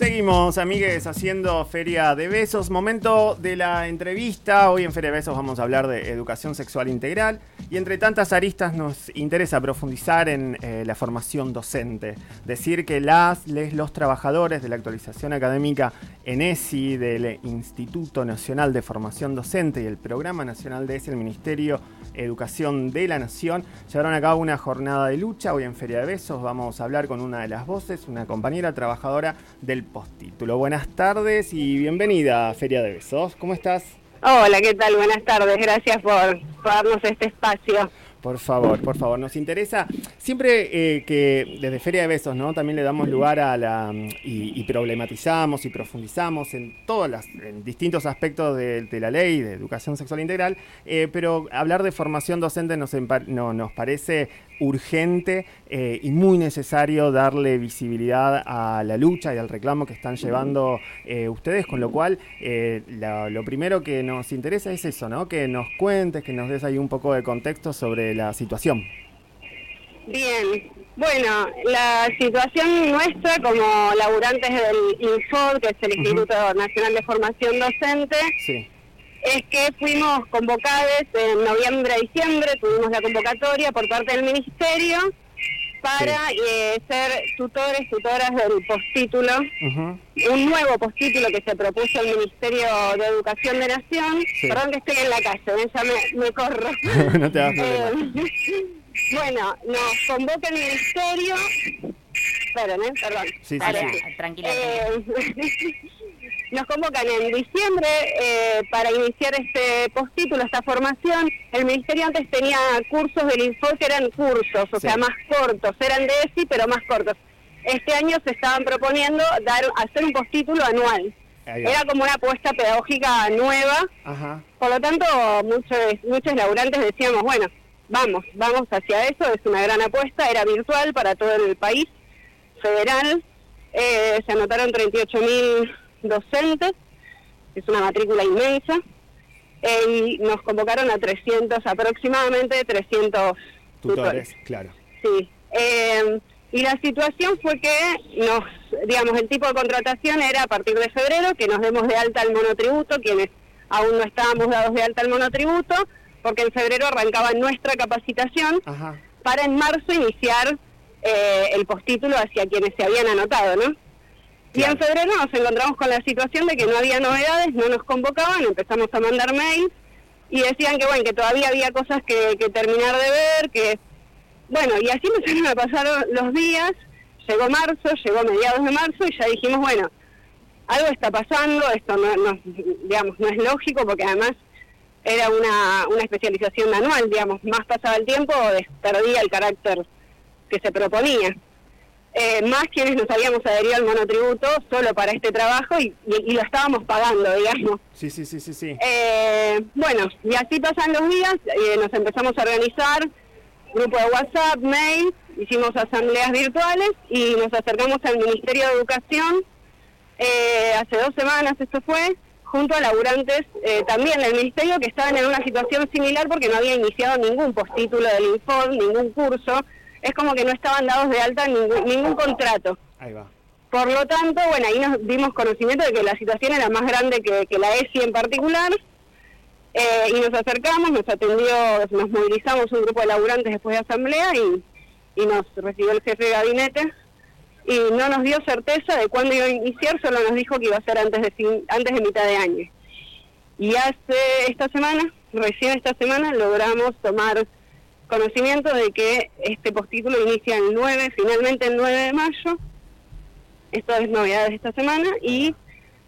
Seguimos, amigues, haciendo Feria de Besos. Momento de la entrevista. Hoy en Feria de Besos vamos a hablar de educación sexual integral. Y entre tantas aristas nos interesa profundizar en eh, la formación docente. Decir que las, les, los trabajadores de la actualización académica ENESI, del Instituto Nacional de Formación Docente y el Programa Nacional de ESI, el Ministerio Educación de la Nación, llevaron a cabo una jornada de lucha. Hoy en Feria de Besos vamos a hablar con una de las voces, una compañera trabajadora del postítulo. Buenas tardes y bienvenida a Feria de Besos. ¿Cómo estás? Hola, ¿qué tal? Buenas tardes. Gracias por, darnos este espacio. Por favor, por favor, nos interesa siempre eh, que desde Feria de Besos, ¿no? También le damos lugar a la y, problematizamos y profundizamos en todos los distintos aspectos de, la ley de educación sexual integral, eh, pero hablar de formación docente nos, no, nos parece urgente eh, y muy necesario darle visibilidad a la lucha y al reclamo que están llevando ustedes, con lo cual eh, lo primero que nos interesa es eso, ¿no? Que nos cuentes, que nos des ahí un poco de contexto sobre la situación. Bien, bueno, la situación nuestra como laburantes del INFOD, que es el Instituto Nacional de Formación Docente, sí. es que fuimos convocados en noviembre, diciembre, tuvimos la convocatoria por parte del Ministerio para eh, ser tutores, tutoras del postítulo, un nuevo postítulo que se propuso el Ministerio de Educación de Nación. Perdón que estoy en la calle, ¿eh? ya me, corro. no te das eh, bueno, nos convoca el Ministerio. Esperen, ¿eh? perdón. Sí, sí, Tranquila. Nos convocan en diciembre eh, para iniciar este postítulo, esta formación. El Ministerio antes tenía cursos del Info que eran cursos, o sea, más cortos, eran de ESI, pero más cortos. Este año se estaban proponiendo dar hacer un postítulo anual. Era como una apuesta pedagógica nueva. Por lo tanto, muchos, muchos laburantes decíamos, bueno, vamos, vamos hacia eso, es una gran apuesta, era virtual para todo el país, federal. Eh, se anotaron 38 mil docentes, es una matrícula inmensa, y nos convocaron a 300, aproximadamente 300 tutores. claro. Sí. Eh, y la situación fue que nos, digamos, el tipo de contratación era a partir de febrero, que nos demos de alta al monotributo, quienes aún no estábamos dados de alta al monotributo, porque en febrero arrancaba nuestra capacitación para en marzo iniciar eh, el postítulo hacia quienes se habían anotado, ¿no? Y en febrero nos encontramos con la situación de que no había novedades, no nos convocaban, empezamos a mandar mails y decían que bueno, que todavía había cosas que, terminar de ver, que bueno, y así empezaron a pasar los días, llegó marzo, llegó mediados de marzo y ya dijimos, bueno, algo está pasando, esto no, digamos, no es lógico porque además era una, una especialización anual, digamos, más pasaba el tiempo, perdía el carácter que se proponía. Eh, más quienes nos habíamos adherido al monotributo solo para este trabajo y, lo estábamos pagando, digamos. Sí, sí, sí, sí. sí. Eh, bueno, y así pasan los días, eh, nos empezamos a organizar, grupo de WhatsApp, mail, hicimos asambleas virtuales y nos acercamos al Ministerio de Educación, hace dos semanas esto fue, junto a laburantes también del Ministerio que estaban en una situación similar porque no había iniciado ningún postítulo del Info, ningún curso, es como que no estaban dados de alta ningún, ningún contrato. Ahí va. Por lo tanto, bueno, ahí nos dimos conocimiento de que la situación era más grande que, la ESI en particular. Eh, y nos acercamos, nos atendió, nos movilizamos un grupo de laburantes después de asamblea y, y nos recibió el jefe de gabinete y no nos dio certeza de cuándo iba a iniciar, solo nos dijo que iba a ser antes de, antes de mitad de año. Y hace esta semana, recién esta semana, logramos tomar conocimiento de que este postítulo inicia el 9, finalmente el 9 de mayo. Esto es novedad de esta semana y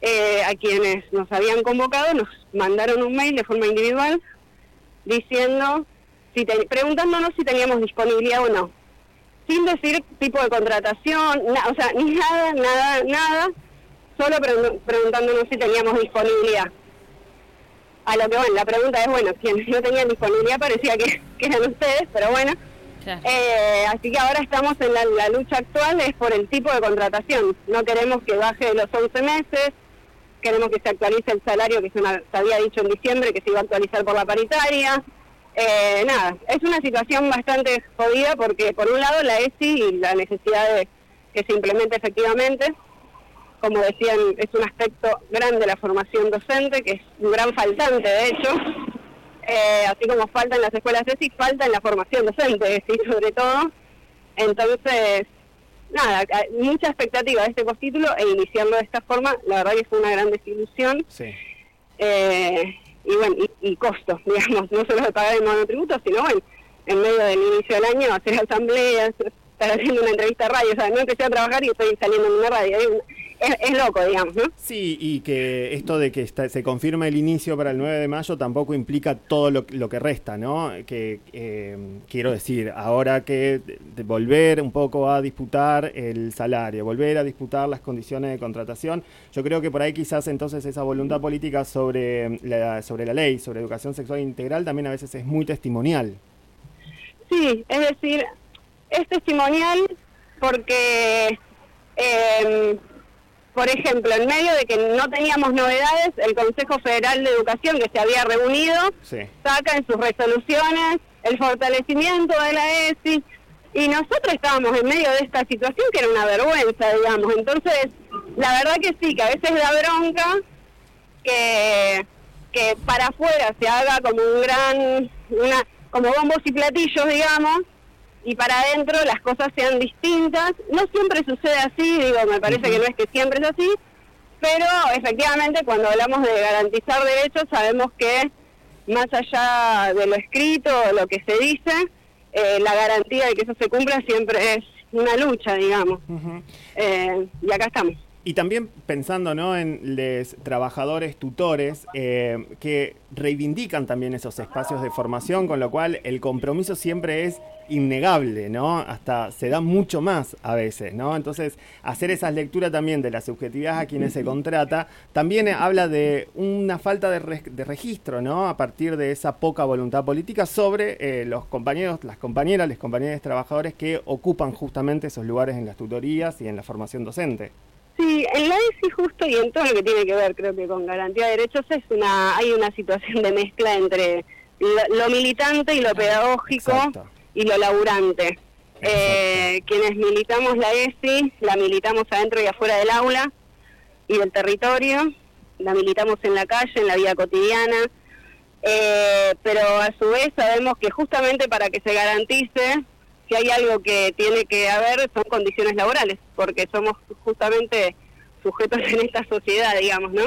eh, a quienes nos habían convocado nos mandaron un mail de forma individual diciendo, si preguntándonos si teníamos disponibilidad o no. Sin decir tipo de contratación, o sea, ni nada, nada, nada, solo preguntándonos si teníamos disponibilidad a lo que, bueno, la pregunta es, bueno, quienes no tenían disponibilidad parecía que, eran ustedes, pero bueno. Eh, así que ahora estamos en la, lucha actual, es por el tipo de contratación. No queremos que baje de los 11 meses, queremos que se actualice el salario que se, había dicho en diciembre, que se iba a actualizar por la paritaria. Eh, nada, es una situación bastante jodida porque por un lado la ESI y la necesidad de que se implemente efectivamente, como decían, es un aspecto grande de la formación docente, que es un gran faltante, de hecho, eh, así como falta en las escuelas de ESI, falta en la formación docente, ¿sí? sobre todo. Entonces, nada, mucha expectativa de este postítulo e iniciarlo de esta forma, la verdad que fue una gran desilusión. Sí. Eh, y bueno, y, costos, digamos, no solo de pagar el monotributo, sino bueno, en medio del inicio del año hacer asambleas, estar haciendo una entrevista a radio, o sea, no empecé a trabajar y estoy saliendo en una radio es, loco, digamos, ¿no? Sí, y que esto de que se confirma el inicio para el 9 de mayo tampoco implica todo lo, que resta, ¿no? Que eh, quiero decir, ahora que de volver un poco a disputar el salario, volver a disputar las condiciones de contratación, yo creo que por ahí quizás entonces esa voluntad política sobre la, sobre la ley, sobre educación sexual integral, también a veces es muy testimonial. Sí, es decir, es testimonial porque... Eh, por ejemplo, en medio de que no teníamos novedades, el Consejo Federal de Educación, que se había reunido, saca en sus resoluciones el fortalecimiento de la ESI, y nosotros estábamos en medio de esta situación que era una vergüenza, digamos. Entonces, la verdad que sí, que a veces da bronca que, que para afuera se haga como un gran, una, como bombos y platillos, digamos, y para adentro las cosas sean distintas. No siempre sucede así, digo, me parece que no es que siempre es así, pero efectivamente cuando hablamos de garantizar derechos sabemos que más allá de lo escrito, lo que se dice, eh, la garantía de que eso se cumpla siempre es una lucha, digamos. Eh, y acá estamos. Y también pensando ¿no? en los trabajadores tutores eh, que reivindican también esos espacios de formación, con lo cual el compromiso siempre es innegable, ¿no? Hasta se da mucho más a veces, ¿no? Entonces, hacer esas lecturas también de la subjetividad a quienes se contrata, también habla de una falta de, registro, ¿no? A partir de esa poca voluntad política sobre eh, los compañeros, las compañeras, los compañeros trabajadores que ocupan justamente esos lugares en las tutorías y en la formación docente. En la ESI justo y en todo lo que tiene que ver, creo que con garantía de derechos es una, hay una situación de mezcla entre lo, militante y lo pedagógico y lo laburante. Eh, quienes militamos la ESI, la militamos adentro y afuera del aula y del territorio, la militamos en la calle, en la vida cotidiana, eh, pero a su vez sabemos que justamente para que se garantice si hay algo que tiene que haber son condiciones laborales, porque somos justamente sujetos en esta sociedad, digamos, ¿no?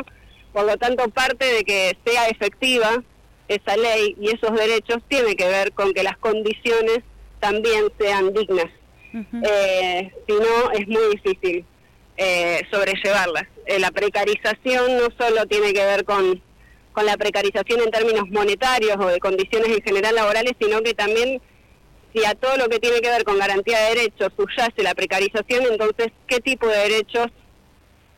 Por lo tanto, parte de que sea efectiva esa ley y esos derechos tiene que ver con que las condiciones también sean dignas. Eh, si no, es muy difícil eh, sobrellevarlas. Eh, la precarización no solo tiene que ver con, con la precarización en términos monetarios o de condiciones en general laborales, sino que también si a todo lo que tiene que ver con garantía de derechos subyace la precarización, entonces, ¿qué tipo de derechos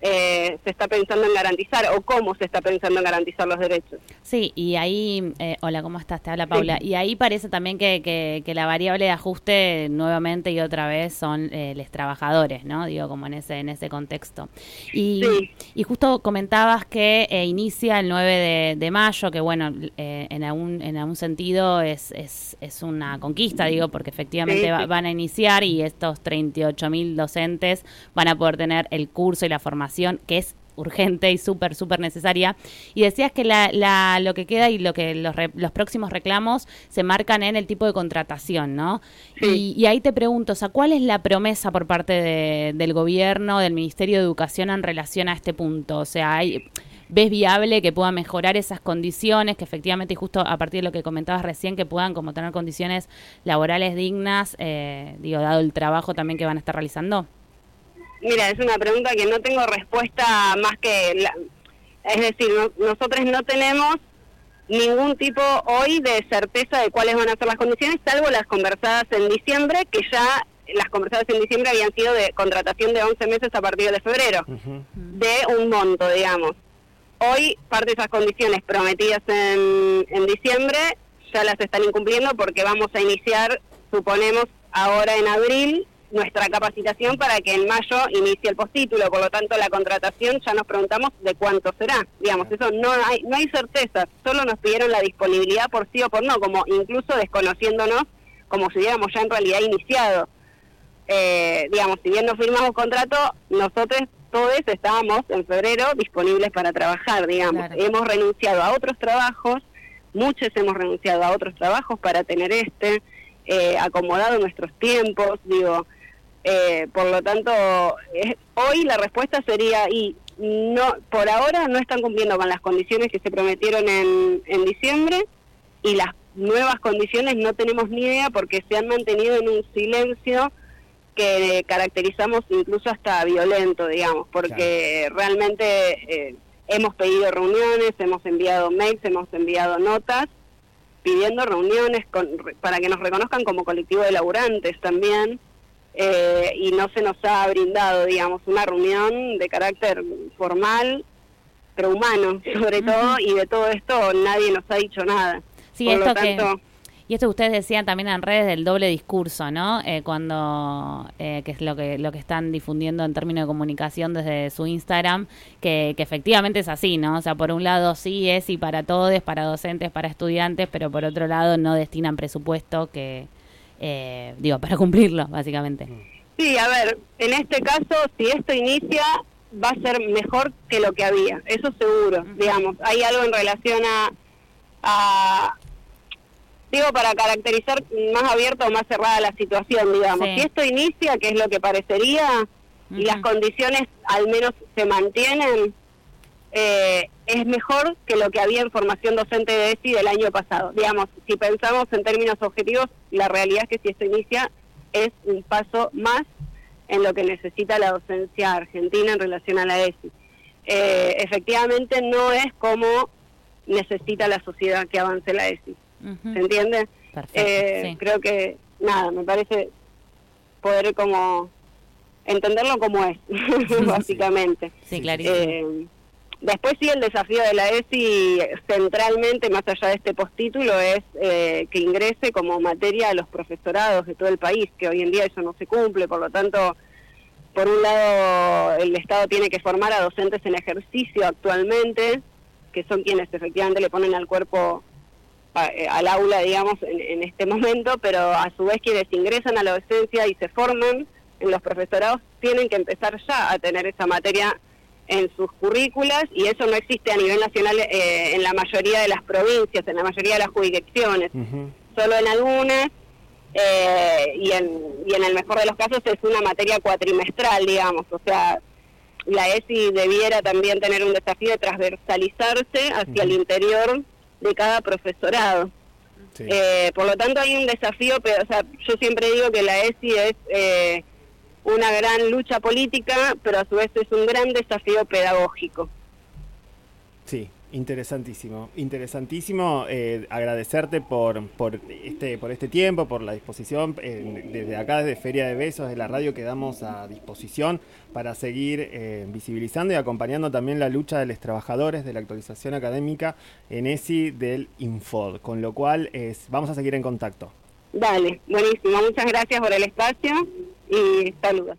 eh, se está pensando en garantizar o cómo se está pensando en garantizar los derechos. Sí, y ahí, eh, hola, ¿cómo estás? Te habla Paula. Y ahí parece también que, que, la variable de ajuste nuevamente y otra vez son eh, los trabajadores, ¿no? Digo, como en ese, en ese contexto. Y, y justo comentabas que inicia el 9 de, mayo, que bueno, en, algún, en algún sentido es, es, es una conquista, digo, porque efectivamente van a iniciar y estos 38 mil docentes van a poder tener el curso y la formación que es urgente y súper, súper necesaria. Y decías que la, lo que queda y lo que los, los, próximos reclamos se marcan en el tipo de contratación, ¿no? Y, ahí te pregunto, o sea, ¿cuál es la promesa por parte del gobierno, del Ministerio de Educación en relación a este punto? O sea, hay... ¿Ves viable que puedan mejorar esas condiciones, que efectivamente, y justo a partir de lo que comentabas recién, que puedan como tener condiciones laborales dignas, eh, digo, dado el trabajo también que van a estar realizando? Mira, es una pregunta que no tengo respuesta más que... La, es decir, nosotros no tenemos ningún tipo hoy de certeza de cuáles van a ser las condiciones, salvo las conversadas en diciembre, que ya las conversadas en diciembre habían sido de contratación de 11 meses a partir de febrero, de un monto, digamos. Hoy parte de esas condiciones prometidas en, en diciembre ya las están incumpliendo porque vamos a iniciar, suponemos, ahora en abril, nuestra capacitación para que en mayo inicie el postítulo, por lo tanto la contratación ya nos preguntamos de cuánto será. Digamos, eso no hay no hay certeza, solo nos pidieron la disponibilidad por sí o por no, como incluso desconociéndonos como si hubiéramos ya en realidad iniciado. Eh, digamos, si bien no firmamos contrato, nosotros todos estábamos en febrero disponibles para trabajar, digamos. Hemos renunciado a otros trabajos, muchos hemos renunciado a otros trabajos para tener este, eh, acomodado nuestros tiempos, digo. Eh, por lo tanto, hoy la respuesta sería, y no por ahora no están cumpliendo con las condiciones que se prometieron en, en diciembre y las nuevas condiciones no tenemos ni idea porque se han mantenido en un silencio que caracterizamos incluso hasta violento, digamos, porque realmente eh, hemos pedido reuniones, hemos enviado mails, hemos enviado notas pidiendo reuniones con, para que nos reconozcan como colectivo de laburantes también eh, y no se nos ha brindado, digamos, una reunión de carácter formal, pero humano sobre todo, y de todo esto nadie nos ha dicho nada. Sí, esto que... Y esto que ustedes decían también en redes del doble discurso, ¿no? Eh, cuando, eh, que es lo que, lo que están difundiendo en términos de comunicación desde su Instagram, que, que efectivamente es así, ¿no? O sea, por un lado sí es y para todos, para docentes, para estudiantes, pero por otro lado no destinan presupuesto que, eh, digo, para cumplirlo, básicamente. Sí, a ver, en este caso, si esto inicia, va a ser mejor que lo que había, eso seguro, digamos. Hay algo en relación a, a, digo, para caracterizar más abierta o más cerrada la situación, digamos. Si esto inicia, que es lo que parecería, y las condiciones al menos se mantienen, eh, es mejor que lo que había en formación docente de ESI del año pasado. Digamos, si pensamos en términos objetivos, la realidad es que si esto inicia es un paso más en lo que necesita la docencia argentina en relación a la ESI. Eh, efectivamente no es como necesita la sociedad que avance la ESI. ¿Se entiende? Eh, creo que, nada, me parece poder como entenderlo como es, básicamente. Sí, clarísimo. Eh, Después sí el desafío de la ESI centralmente, más allá de este postítulo, es eh, que ingrese como materia a los profesorados de todo el país, que hoy en día eso no se cumple, por lo tanto, por un lado el Estado tiene que formar a docentes en ejercicio actualmente, que son quienes efectivamente le ponen al cuerpo eh, al aula, digamos, en, en este momento, pero a su vez quienes ingresan a la docencia y se forman en los profesorados tienen que empezar ya a tener esa materia en sus currículas y eso no existe a nivel nacional eh, en la mayoría de las provincias, en la mayoría de las jurisdicciones, solo en algunas eh, y, en, y en el mejor de los casos es una materia cuatrimestral, digamos, o sea, la ESI debiera también tener un desafío de transversalizarse hacia el interior de cada profesorado. Eh, por lo tanto hay un desafío, pero o sea, yo siempre digo que la ESI es una gran lucha política, pero a su vez es un gran desafío pedagógico. Sí, interesantísimo, interesantísimo. Eh, agradecerte por, por, este, por este tiempo, por la disposición. Eh, desde acá, desde Feria de Besos, de la radio, quedamos a disposición para seguir eh, visibilizando y acompañando también la lucha de los trabajadores de la actualización académica en ESI del Infod. Con lo cual, es, vamos a seguir en contacto. Dale, buenísimo. Muchas gracias por el espacio y saludos.